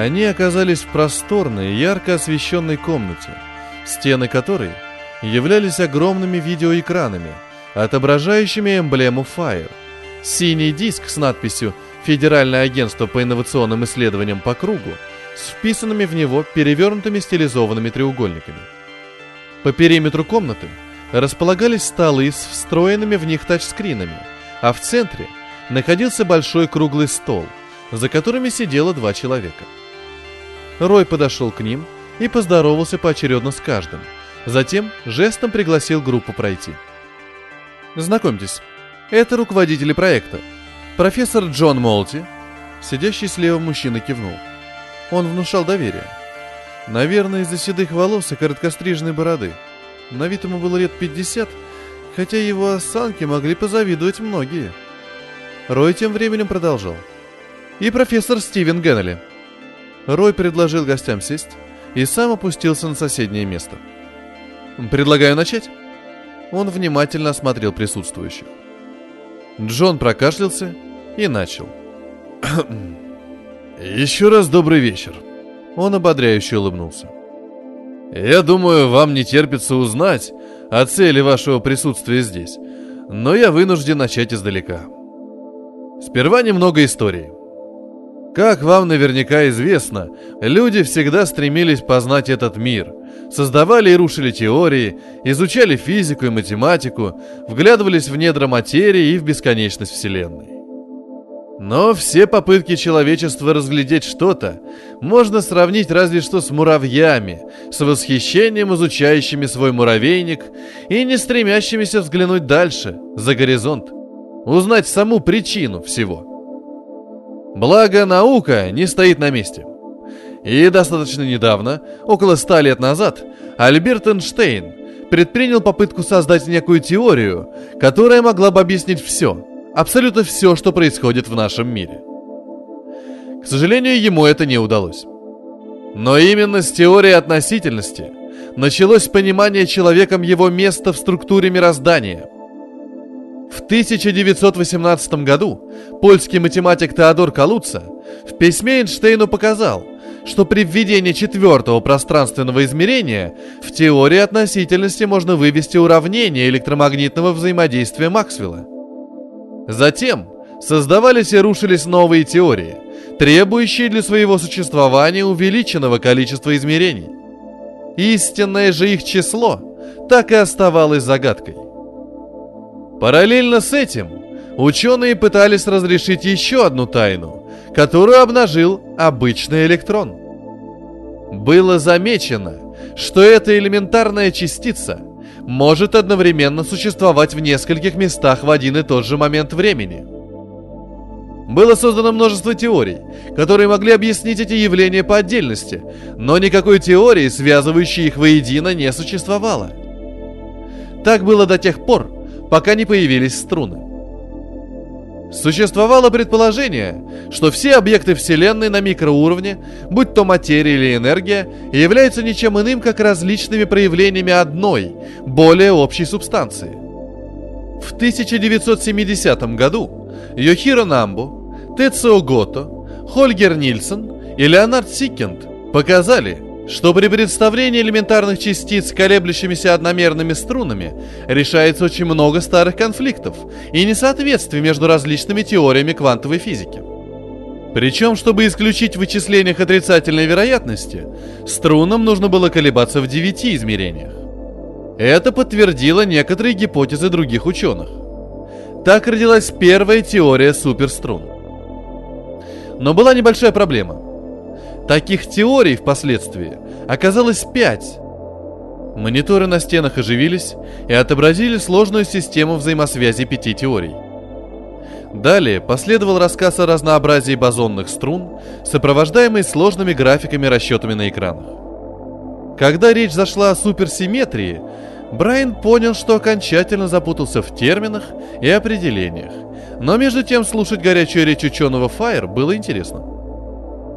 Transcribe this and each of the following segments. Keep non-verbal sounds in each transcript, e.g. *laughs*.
Они оказались в просторной, ярко освещенной комнате, стены которой являлись огромными видеоэкранами, отображающими эмблему Fire. Синий диск с надписью «Федеральное агентство по инновационным исследованиям по кругу» с вписанными в него перевернутыми стилизованными треугольниками. По периметру комнаты располагались столы с встроенными в них тачскринами, а в центре находился большой круглый стол, за которыми сидело два человека. Рой подошел к ним и поздоровался поочередно с каждым, затем жестом пригласил группу пройти. Знакомьтесь, это руководители проекта. Профессор Джон Молти, сидящий слева мужчина кивнул. Он внушал доверие. Наверное, из-за седых волос и короткостриженной бороды. На вид ему было лет 50, хотя его осанке могли позавидовать многие. Рой тем временем продолжал. И профессор Стивен Геннелли. Рой предложил гостям сесть и сам опустился на соседнее место. «Предлагаю начать?» Он внимательно осмотрел присутствующих. Джон прокашлялся и начал. Еще раз добрый вечер. Он ободряюще улыбнулся. Я думаю, вам не терпится узнать о цели вашего присутствия здесь, но я вынужден начать издалека. Сперва немного истории. Как вам наверняка известно, люди всегда стремились познать этот мир, создавали и рушили теории, изучали физику и математику, вглядывались в недра материи и в бесконечность Вселенной. Но все попытки человечества разглядеть что-то можно сравнить разве что с муравьями, с восхищением изучающими свой муравейник и не стремящимися взглянуть дальше, за горизонт, узнать саму причину всего – Благо, наука не стоит на месте. И достаточно недавно, около ста лет назад, Альберт Эйнштейн предпринял попытку создать некую теорию, которая могла бы объяснить все, абсолютно все, что происходит в нашем мире. К сожалению, ему это не удалось. Но именно с теории относительности началось понимание человеком его места в структуре мироздания – в 1918 году польский математик Теодор Калуца в письме Эйнштейну показал, что при введении четвертого пространственного измерения в теории относительности можно вывести уравнение электромагнитного взаимодействия Максвелла. Затем создавались и рушились новые теории, требующие для своего существования увеличенного количества измерений. Истинное же их число так и оставалось загадкой. Параллельно с этим ученые пытались разрешить еще одну тайну, которую обнажил обычный электрон. Было замечено, что эта элементарная частица может одновременно существовать в нескольких местах в один и тот же момент времени. Было создано множество теорий, которые могли объяснить эти явления по отдельности, но никакой теории, связывающей их воедино, не существовало. Так было до тех пор, пока не появились струны. Существовало предположение, что все объекты Вселенной на микроуровне, будь то материя или энергия, являются ничем иным, как различными проявлениями одной, более общей субстанции. В 1970 году Йохиро Намбу, Тецо Гото, Хольгер Нильсон и Леонард Сиккенд показали, что при представлении элементарных частиц колеблющимися одномерными струнами решается очень много старых конфликтов и несоответствий между различными теориями квантовой физики. Причем, чтобы исключить в вычислениях отрицательной вероятности, струнам нужно было колебаться в девяти измерениях. Это подтвердило некоторые гипотезы других ученых. Так родилась первая теория суперструн. Но была небольшая проблема – Таких теорий впоследствии оказалось пять. Мониторы на стенах оживились и отобразили сложную систему взаимосвязи пяти теорий. Далее последовал рассказ о разнообразии бозонных струн, сопровождаемый сложными графиками расчетами на экранах. Когда речь зашла о суперсимметрии, Брайан понял, что окончательно запутался в терминах и определениях, но между тем слушать горячую речь ученого Файер было интересно.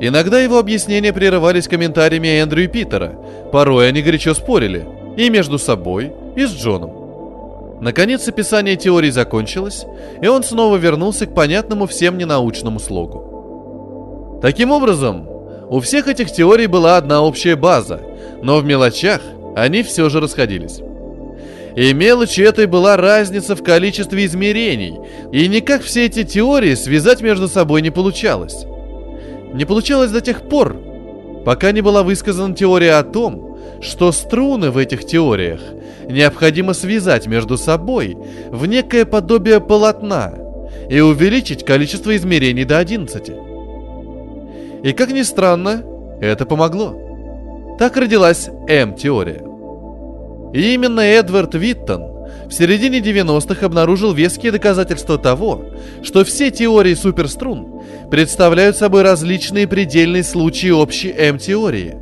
Иногда его объяснения прерывались комментариями Эндрю и Питера. Порой они горячо спорили. И между собой, и с Джоном. Наконец описание теории закончилось, и он снова вернулся к понятному всем ненаучному слогу. Таким образом, У всех этих теорий была одна общая база, но в мелочах они все же расходились. И мелочью этой была разница в количестве измерений, и никак все эти теории связать между собой не получалось. Не получалось до тех пор, пока не была высказана теория о том, что струны в этих теориях необходимо связать между собой в некое подобие полотна и увеличить количество измерений до 11. И как ни странно, это помогло. Так родилась М-теория. И именно Эдвард Виттон в середине 90-х обнаружил веские доказательства того, что все теории суперструн представляют собой различные предельные случаи общей М-теории.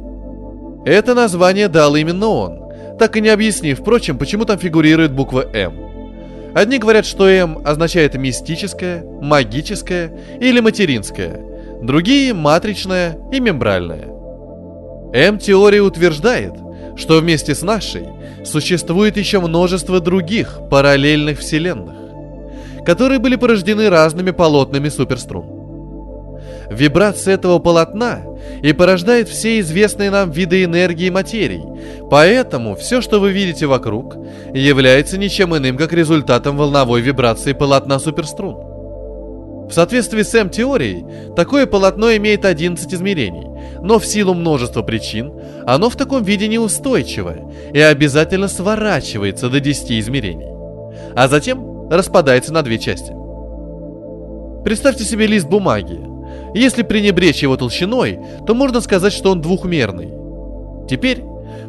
Это название дал именно он, так и не объяснив, впрочем, почему там фигурирует буква М. Одни говорят, что М означает мистическое, магическое или материнское, другие – матричное и мембральное. М-теория утверждает, что вместе с нашей существует еще множество других параллельных вселенных, которые были порождены разными полотнами суперструн. Вибрация этого полотна и порождает все известные нам виды энергии и материй, поэтому все, что вы видите вокруг, является ничем иным, как результатом волновой вибрации полотна суперструн. В соответствии с М-теорией, такое полотно имеет 11 измерений, но в силу множества причин оно в таком виде неустойчиво и обязательно сворачивается до 10 измерений, а затем распадается на две части. Представьте себе лист бумаги. Если пренебречь его толщиной, то можно сказать, что он двухмерный. Теперь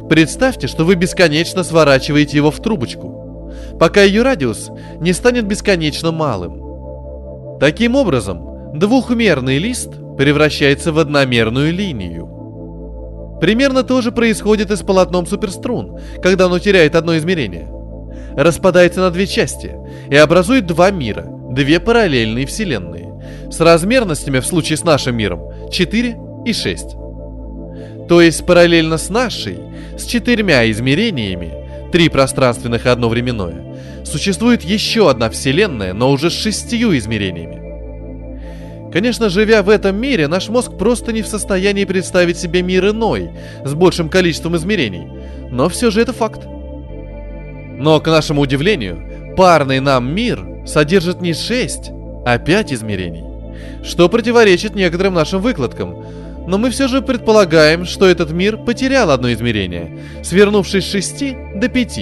представьте, что вы бесконечно сворачиваете его в трубочку, пока ее радиус не станет бесконечно малым. Таким образом, двухмерный лист превращается в одномерную линию. Примерно то же происходит и с полотном суперструн, когда оно теряет одно измерение. Распадается на две части и образует два мира, две параллельные вселенные, с размерностями в случае с нашим миром 4 и 6. То есть параллельно с нашей, с четырьмя измерениями, три пространственных и одно временное, существует еще одна вселенная, но уже с шестью измерениями. Конечно, живя в этом мире, наш мозг просто не в состоянии представить себе мир иной, с большим количеством измерений. Но все же это факт. Но, к нашему удивлению, парный нам мир содержит не 6, а 5 измерений, что противоречит некоторым нашим выкладкам. Но мы все же предполагаем, что этот мир потерял одно измерение, свернувшись с 6 до 5,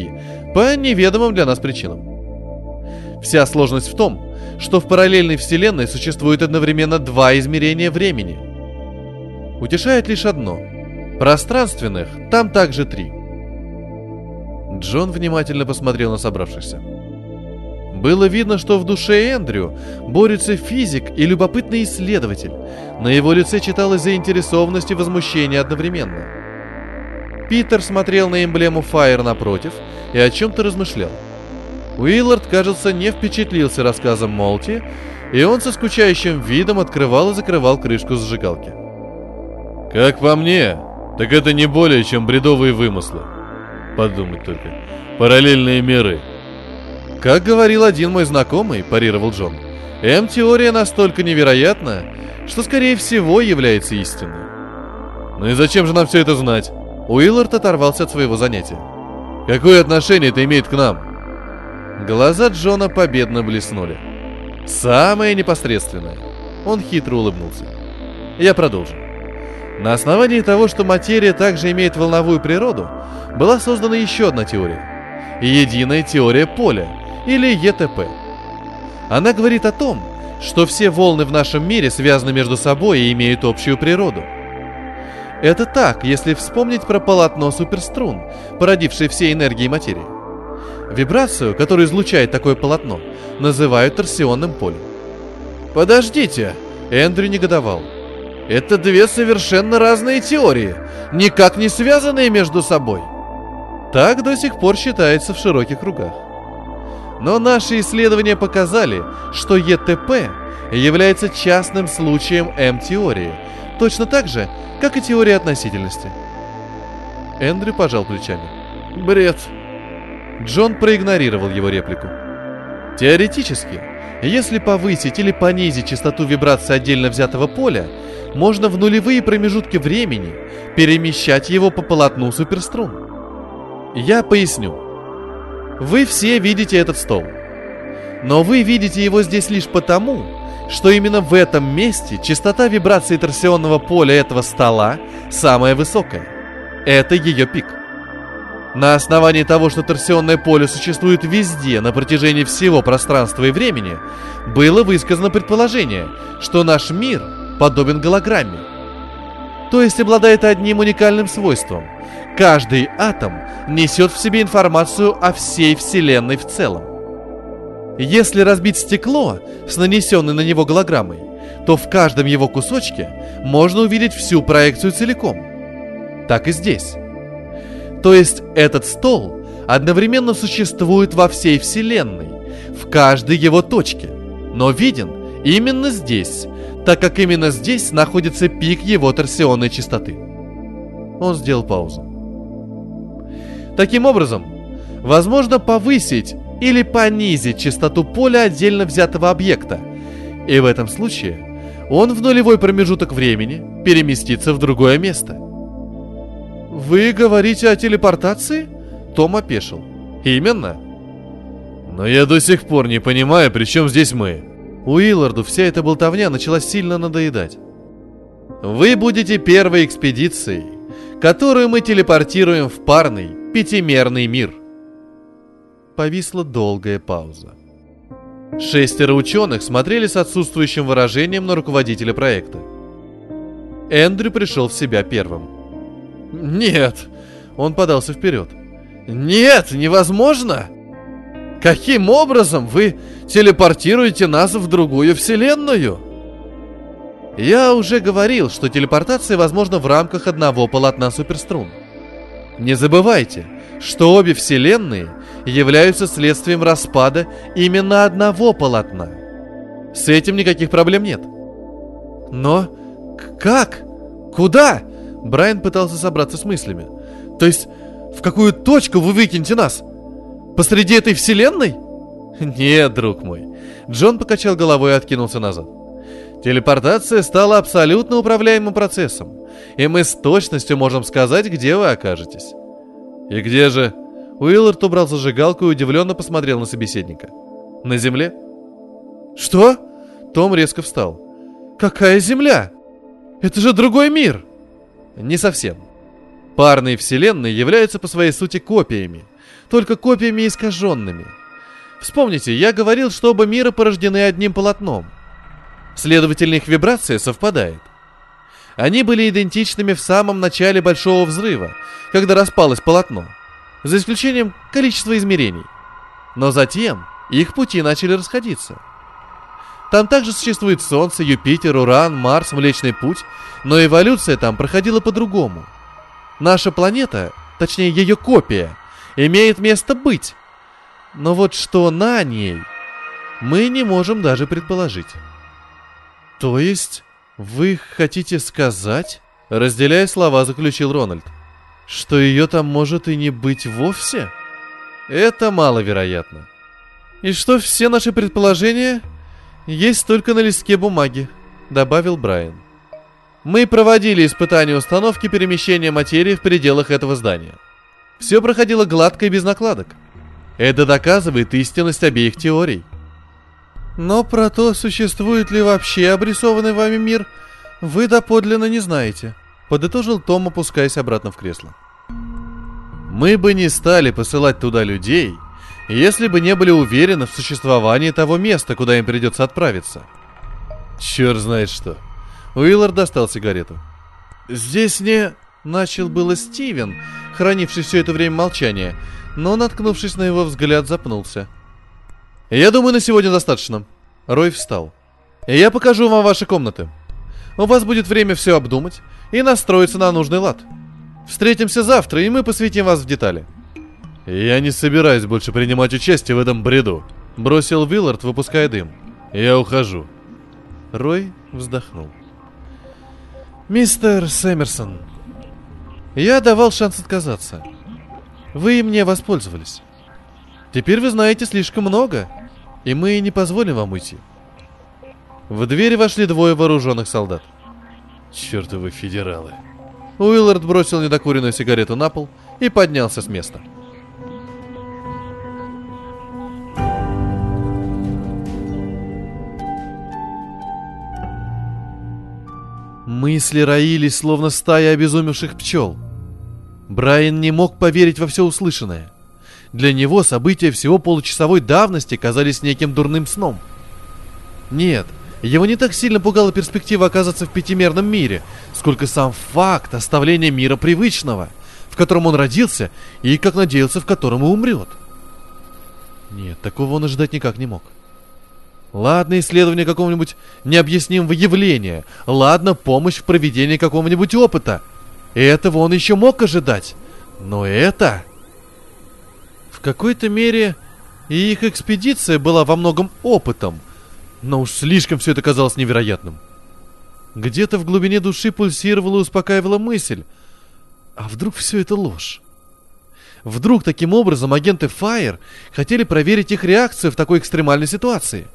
по неведомым для нас причинам. Вся сложность в том, что в параллельной вселенной существует одновременно два измерения времени. Утешает лишь одно. Пространственных там также три. Джон внимательно посмотрел на собравшихся. Было видно, что в душе Эндрю борются физик и любопытный исследователь. На его лице читалась заинтересованность и возмущение одновременно. Питер смотрел на эмблему Fire напротив и о чем-то размышлял. Уиллард, кажется, не впечатлился рассказом Молти, и он со скучающим видом открывал и закрывал крышку зажигалки. Как по мне, так это не более чем бредовые вымыслы. Подумать только. Параллельные миры. Как говорил один мой знакомый, парировал Джон, М-теория настолько невероятна, что скорее всего является истинной. Ну и зачем же нам все это знать? Уиллард оторвался от своего занятия. Какое отношение это имеет к нам? Глаза Джона победно блеснули. Самое непосредственное. Он хитро улыбнулся. Я продолжу. На основании того, что материя также имеет волновую природу, была создана еще одна теория. Единая теория поля, или ЕТП. Она говорит о том, что все волны в нашем мире связаны между собой и имеют общую природу. Это так, если вспомнить про полотно суперструн, породившее все энергии материи. Вибрацию, которую излучает такое полотно, называют торсионным полем. «Подождите!» — Эндрю негодовал. «Это две совершенно разные теории, никак не связанные между собой». Так до сих пор считается в широких кругах. Но наши исследования показали, что ЕТП является частным случаем М-теории, точно так же, как и теория относительности. Эндрю пожал плечами. «Бред», Джон проигнорировал его реплику. Теоретически, Если повысить или понизить частоту вибрации отдельно взятого поля, можно в нулевые промежутки времени перемещать его по полотну суперструн. Я поясню. Вы все видите этот стол. Но вы видите его здесь лишь потому, что именно в этом месте частота вибрации торсионного поля этого стола самая высокая. Это ее пик. На основании того, что торсионное поле существует везде на протяжении всего пространства и времени, было высказано предположение, что наш мир подобен голограмме. То есть обладает одним уникальным свойством. Каждый атом несет в себе информацию о всей Вселенной в целом. Если разбить стекло с нанесенной на него голограммой, то в каждом его кусочке можно увидеть всю проекцию целиком. Так и здесь. То есть этот стол одновременно существует во всей Вселенной, в каждой его точке, но виден именно здесь, так как именно здесь находится пик его торсионной частоты. Он сделал паузу. Таким образом, возможно повысить или понизить частоту поля отдельно взятого объекта, и в этом случае он в нулевой промежуток времени переместится в другое место – «Вы говорите о телепортации?» Том опешил. «Именно». «Но я до сих пор не понимаю, при чем здесь мы?» Уилларду вся эта болтовня начала сильно надоедать. «Вы будете первой экспедицией, которую мы телепортируем в парный, пятимерный мир». Повисла долгая пауза. Шестеро ученых смотрели с отсутствующим выражением на руководителя проекта. Эндрю пришел в себя первым – «Нет!» Он подался вперед. «Нет, невозможно!» «Каким образом вы телепортируете нас в другую вселенную?» Я уже говорил, что телепортация возможна в рамках одного полотна суперструн. Не забывайте, что обе вселенные являются следствием распада именно одного полотна. С этим никаких проблем нет. Но как? Куда? Брайан пытался собраться с мыслями. То есть, в какую точку вы выкинете нас? Посреди этой вселенной? *laughs* Нет, друг мой. Джон покачал головой и откинулся назад. Телепортация стала абсолютно управляемым процессом, и мы с точностью можем сказать, где вы окажетесь. И где же? Уиллард убрал зажигалку и удивленно посмотрел на собеседника. На земле? Что? Том резко встал. Какая земля? Это же другой мир! Не совсем. Парные вселенные являются по своей сути копиями, только копиями искаженными. Вспомните, я говорил, что оба мира порождены одним полотном. Следовательно, их вибрация совпадает. Они были идентичными в самом начале Большого Взрыва, когда распалось полотно, за исключением количества измерений. Но затем их пути начали расходиться – там также существует Солнце, Юпитер, Уран, Марс, Млечный Путь, но эволюция там проходила по-другому. Наша планета, точнее ее копия, имеет место быть. Но вот что на ней, мы не можем даже предположить. То есть, вы хотите сказать, разделяя слова, заключил Рональд, что ее там может и не быть вовсе? Это маловероятно. И что все наши предположения есть только на листке бумаги», — добавил Брайан. «Мы проводили испытания установки перемещения материи в пределах этого здания. Все проходило гладко и без накладок. Это доказывает истинность обеих теорий». «Но про то, существует ли вообще обрисованный вами мир, вы доподлинно не знаете», — подытожил Том, опускаясь обратно в кресло. «Мы бы не стали посылать туда людей», — если бы не были уверены в существовании того места, куда им придется отправиться. Черт знает что. Уиллар достал сигарету. «Здесь не...» — начал было Стивен, хранивший все это время молчание, но, наткнувшись на его взгляд, запнулся. «Я думаю, на сегодня достаточно». Рой встал. «Я покажу вам ваши комнаты. У вас будет время все обдумать и настроиться на нужный лад. Встретимся завтра, и мы посвятим вас в детали». «Я не собираюсь больше принимать участие в этом бреду», — бросил Виллард, выпуская дым. «Я ухожу». Рой вздохнул. «Мистер Сэмерсон, я давал шанс отказаться. Вы мне воспользовались. Теперь вы знаете слишком много. И мы не позволим вам уйти. В дверь вошли двое вооруженных солдат. Чертовы федералы. Уиллард бросил недокуренную сигарету на пол и поднялся с места. Мысли роились, словно стая обезумевших пчел. Брайан не мог поверить во все услышанное. Для него события всего получасовой давности казались неким дурным сном. Нет, его не так сильно пугала перспектива оказаться в пятимерном мире, сколько сам факт оставления мира привычного, в котором он родился и, как надеялся, в котором и умрет. Нет, такого он ожидать никак не мог. Ладно, исследование какого-нибудь необъяснимого явления. Ладно, помощь в проведении какого-нибудь опыта. Этого он еще мог ожидать. Но это... В какой-то мере и их экспедиция была во многом опытом – но уж слишком все это казалось невероятным. Где-то в глубине души пульсировала и успокаивала мысль. А вдруг все это ложь? Вдруг таким образом агенты Fire хотели проверить их реакцию в такой экстремальной ситуации?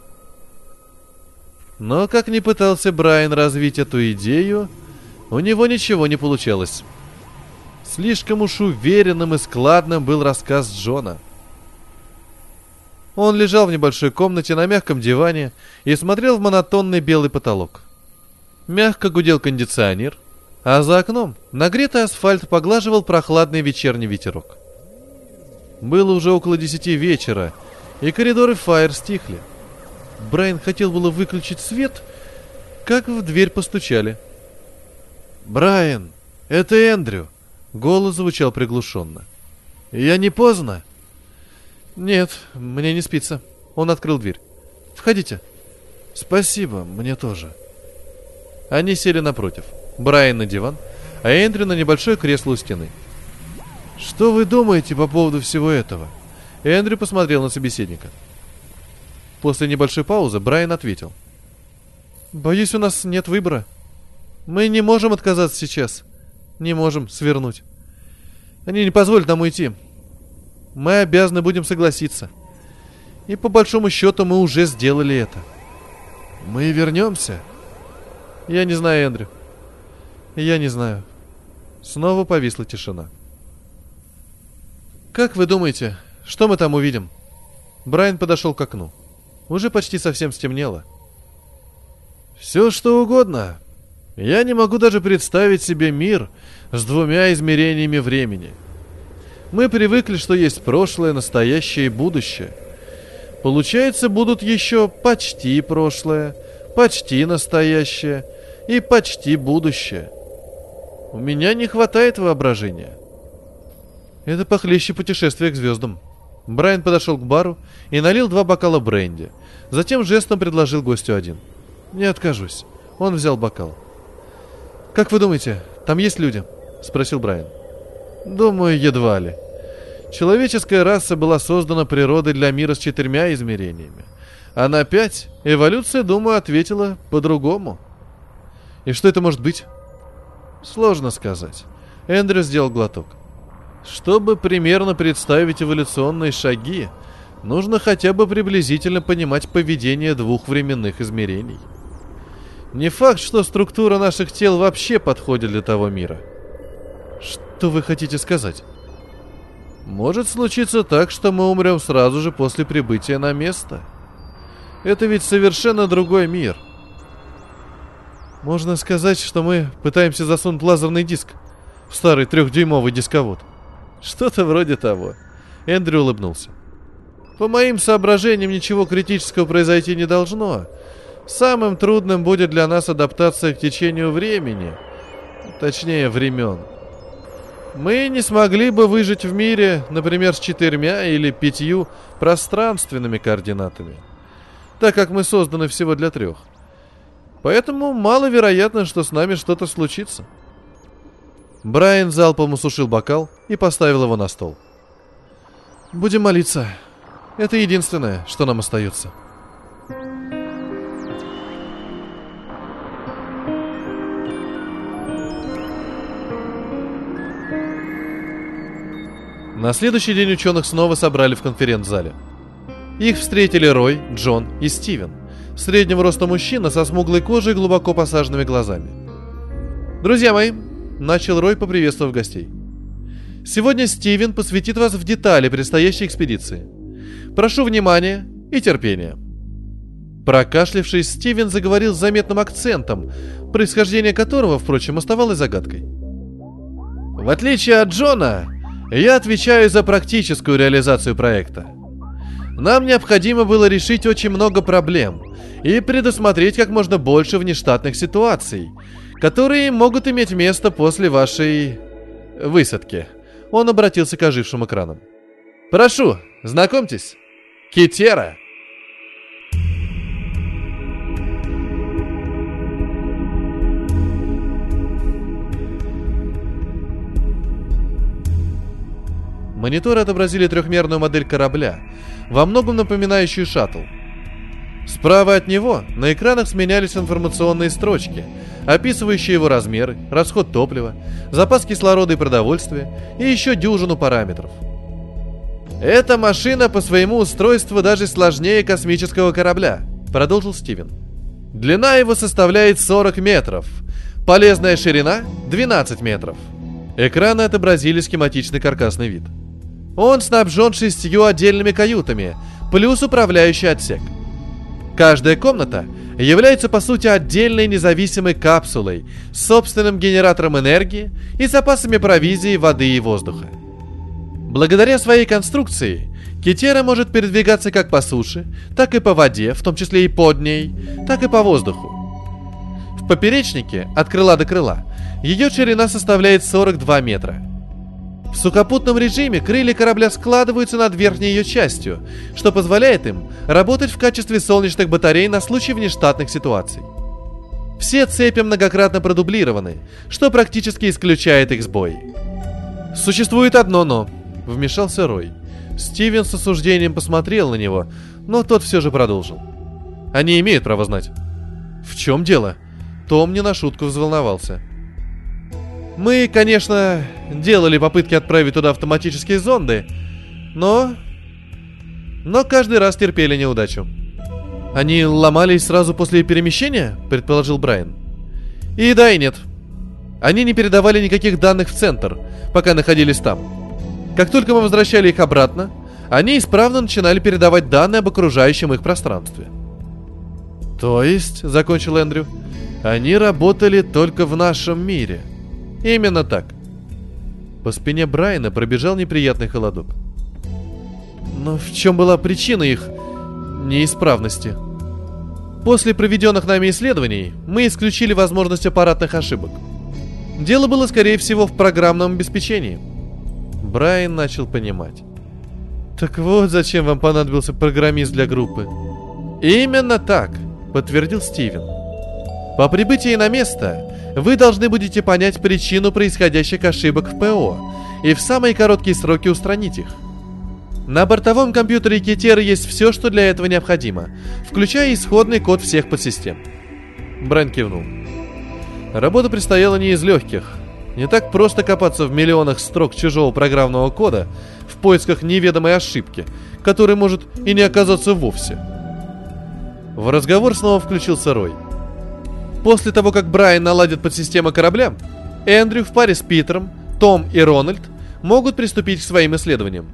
Но как ни пытался Брайан развить эту идею, у него ничего не получалось. Слишком уж уверенным и складным был рассказ Джона. Он лежал в небольшой комнате на мягком диване и смотрел в монотонный белый потолок. Мягко гудел кондиционер, а за окном нагретый асфальт поглаживал прохладный вечерний ветерок. Было уже около десяти вечера, и коридоры Фаер стихли. Брайан хотел было выключить свет, как в дверь постучали. «Брайан, это Эндрю!» Голос звучал приглушенно. «Я не поздно?» «Нет, мне не спится». Он открыл дверь. «Входите». «Спасибо, мне тоже». Они сели напротив. Брайан на диван, а Эндрю на небольшое кресло у стены. «Что вы думаете по поводу всего этого?» Эндрю посмотрел на собеседника. После небольшой паузы Брайан ответил. «Боюсь, у нас нет выбора. Мы не можем отказаться сейчас. Не можем свернуть. Они не позволят нам уйти мы обязаны будем согласиться. И по большому счету мы уже сделали это. Мы вернемся? Я не знаю, Эндрю. Я не знаю. Снова повисла тишина. Как вы думаете, что мы там увидим? Брайан подошел к окну. Уже почти совсем стемнело. Все что угодно. Я не могу даже представить себе мир с двумя измерениями времени — мы привыкли, что есть прошлое, настоящее и будущее. Получается, будут еще почти прошлое, почти настоящее и почти будущее. У меня не хватает воображения. Это похлеще путешествия к звездам. Брайан подошел к бару и налил два бокала бренди. Затем жестом предложил гостю один. «Не откажусь». Он взял бокал. «Как вы думаете, там есть люди?» — спросил Брайан. Думаю, едва ли. Человеческая раса была создана природой для мира с четырьмя измерениями. А на пять эволюция, думаю, ответила по-другому. И что это может быть? Сложно сказать. Эндрю сделал глоток. Чтобы примерно представить эволюционные шаги, нужно хотя бы приблизительно понимать поведение двух временных измерений. Не факт, что структура наших тел вообще подходит для того мира – что вы хотите сказать? Может случиться так, что мы умрем сразу же после прибытия на место. Это ведь совершенно другой мир. Можно сказать, что мы пытаемся засунуть лазерный диск в старый трехдюймовый дисковод. Что-то вроде того. Эндрю улыбнулся. По моим соображениям, ничего критического произойти не должно. Самым трудным будет для нас адаптация к течению времени. Точнее, времен. Мы не смогли бы выжить в мире, например, с четырьмя или пятью пространственными координатами, так как мы созданы всего для трех. Поэтому маловероятно, что с нами что-то случится. Брайан залпом усушил бокал и поставил его на стол. Будем молиться. Это единственное, что нам остается. На следующий день ученых снова собрали в конференц-зале. Их встретили Рой, Джон и Стивен. Среднего роста мужчина со смуглой кожей и глубоко посаженными глазами. «Друзья мои», — начал Рой, поприветствовав гостей. «Сегодня Стивен посвятит вас в детали предстоящей экспедиции. Прошу внимания и терпения». Прокашлявшись, Стивен заговорил с заметным акцентом, происхождение которого, впрочем, оставалось загадкой. В отличие от Джона, я отвечаю за практическую реализацию проекта. Нам необходимо было решить очень много проблем и предусмотреть как можно больше внештатных ситуаций, которые могут иметь место после вашей высадки. Он обратился к ожившим экранам. Прошу, знакомьтесь. Китера. Мониторы отобразили трехмерную модель корабля, во многом напоминающую шаттл. Справа от него на экранах сменялись информационные строчки, описывающие его размеры, расход топлива, запас кислорода и продовольствия и еще дюжину параметров. «Эта машина по своему устройству даже сложнее космического корабля», — продолжил Стивен. «Длина его составляет 40 метров, полезная ширина — 12 метров». Экраны отобразили схематичный каркасный вид — он снабжен шестью отдельными каютами, плюс управляющий отсек. Каждая комната является по сути отдельной независимой капсулой с собственным генератором энергии и запасами провизии, воды и воздуха. Благодаря своей конструкции Китера может передвигаться как по суше, так и по воде, в том числе и под ней, так и по воздуху. В поперечнике, от крыла до крыла, ее ширина составляет 42 метра – в сухопутном режиме крылья корабля складываются над верхней ее частью, что позволяет им работать в качестве солнечных батарей на случай внештатных ситуаций. Все цепи многократно продублированы, что практически исключает их сбой. «Существует одно «но», — вмешался Рой. Стивен с осуждением посмотрел на него, но тот все же продолжил. «Они имеют право знать». «В чем дело?» Том не на шутку взволновался. Мы, конечно, делали попытки отправить туда автоматические зонды, но... Но каждый раз терпели неудачу. Они ломались сразу после перемещения, предположил Брайан. И да, и нет. Они не передавали никаких данных в центр, пока находились там. Как только мы возвращали их обратно, они исправно начинали передавать данные об окружающем их пространстве. То есть, закончил Эндрю, они работали только в нашем мире – Именно так. По спине Брайана пробежал неприятный холодок. Но в чем была причина их неисправности? После проведенных нами исследований мы исключили возможность аппаратных ошибок. Дело было, скорее всего, в программном обеспечении. Брайан начал понимать. Так вот, зачем вам понадобился программист для группы. Именно так, подтвердил Стивен. По прибытии на место вы должны будете понять причину происходящих ошибок в ПО и в самые короткие сроки устранить их. На бортовом компьютере Кетера есть все, что для этого необходимо, включая исходный код всех подсистем. Брэн кивнул. Работа предстояла не из легких. Не так просто копаться в миллионах строк чужого программного кода в поисках неведомой ошибки, которой может и не оказаться вовсе. В разговор снова включился Рой – После того, как Брайан наладит подсистему корабля, Эндрю в паре с Питером, Том и Рональд могут приступить к своим исследованиям.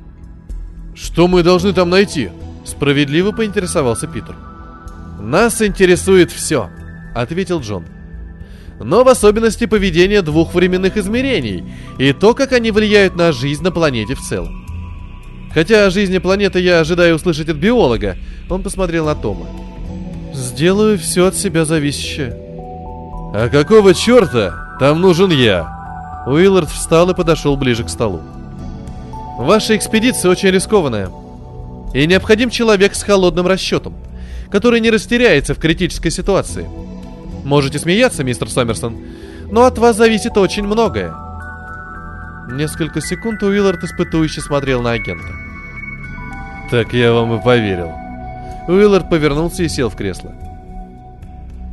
«Что мы должны там найти?» – справедливо поинтересовался Питер. «Нас интересует все», – ответил Джон. «Но в особенности поведение двух временных измерений и то, как они влияют на жизнь на планете в целом. Хотя о жизни планеты я ожидаю услышать от биолога, он посмотрел на Тома. «Сделаю все от себя зависящее», «А какого черта там нужен я?» Уиллард встал и подошел ближе к столу. «Ваша экспедиция очень рискованная. И необходим человек с холодным расчетом, который не растеряется в критической ситуации. Можете смеяться, мистер Сомерсон, но от вас зависит очень многое». Несколько секунд Уиллард испытующе смотрел на агента. «Так я вам и поверил». Уиллард повернулся и сел в кресло.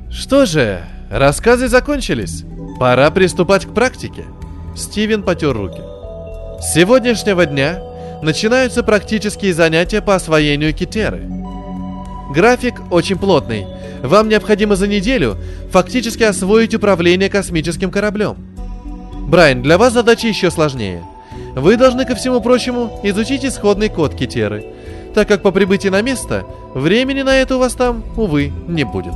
«Что же, Рассказы закончились. Пора приступать к практике. Стивен потер руки. С сегодняшнего дня начинаются практические занятия по освоению Китеры. График очень плотный. Вам необходимо за неделю фактически освоить управление космическим кораблем. Брайан, для вас задача еще сложнее. Вы должны, ко всему прочему, изучить исходный код Китеры, так как по прибытии на место времени на это у вас там, увы, не будет.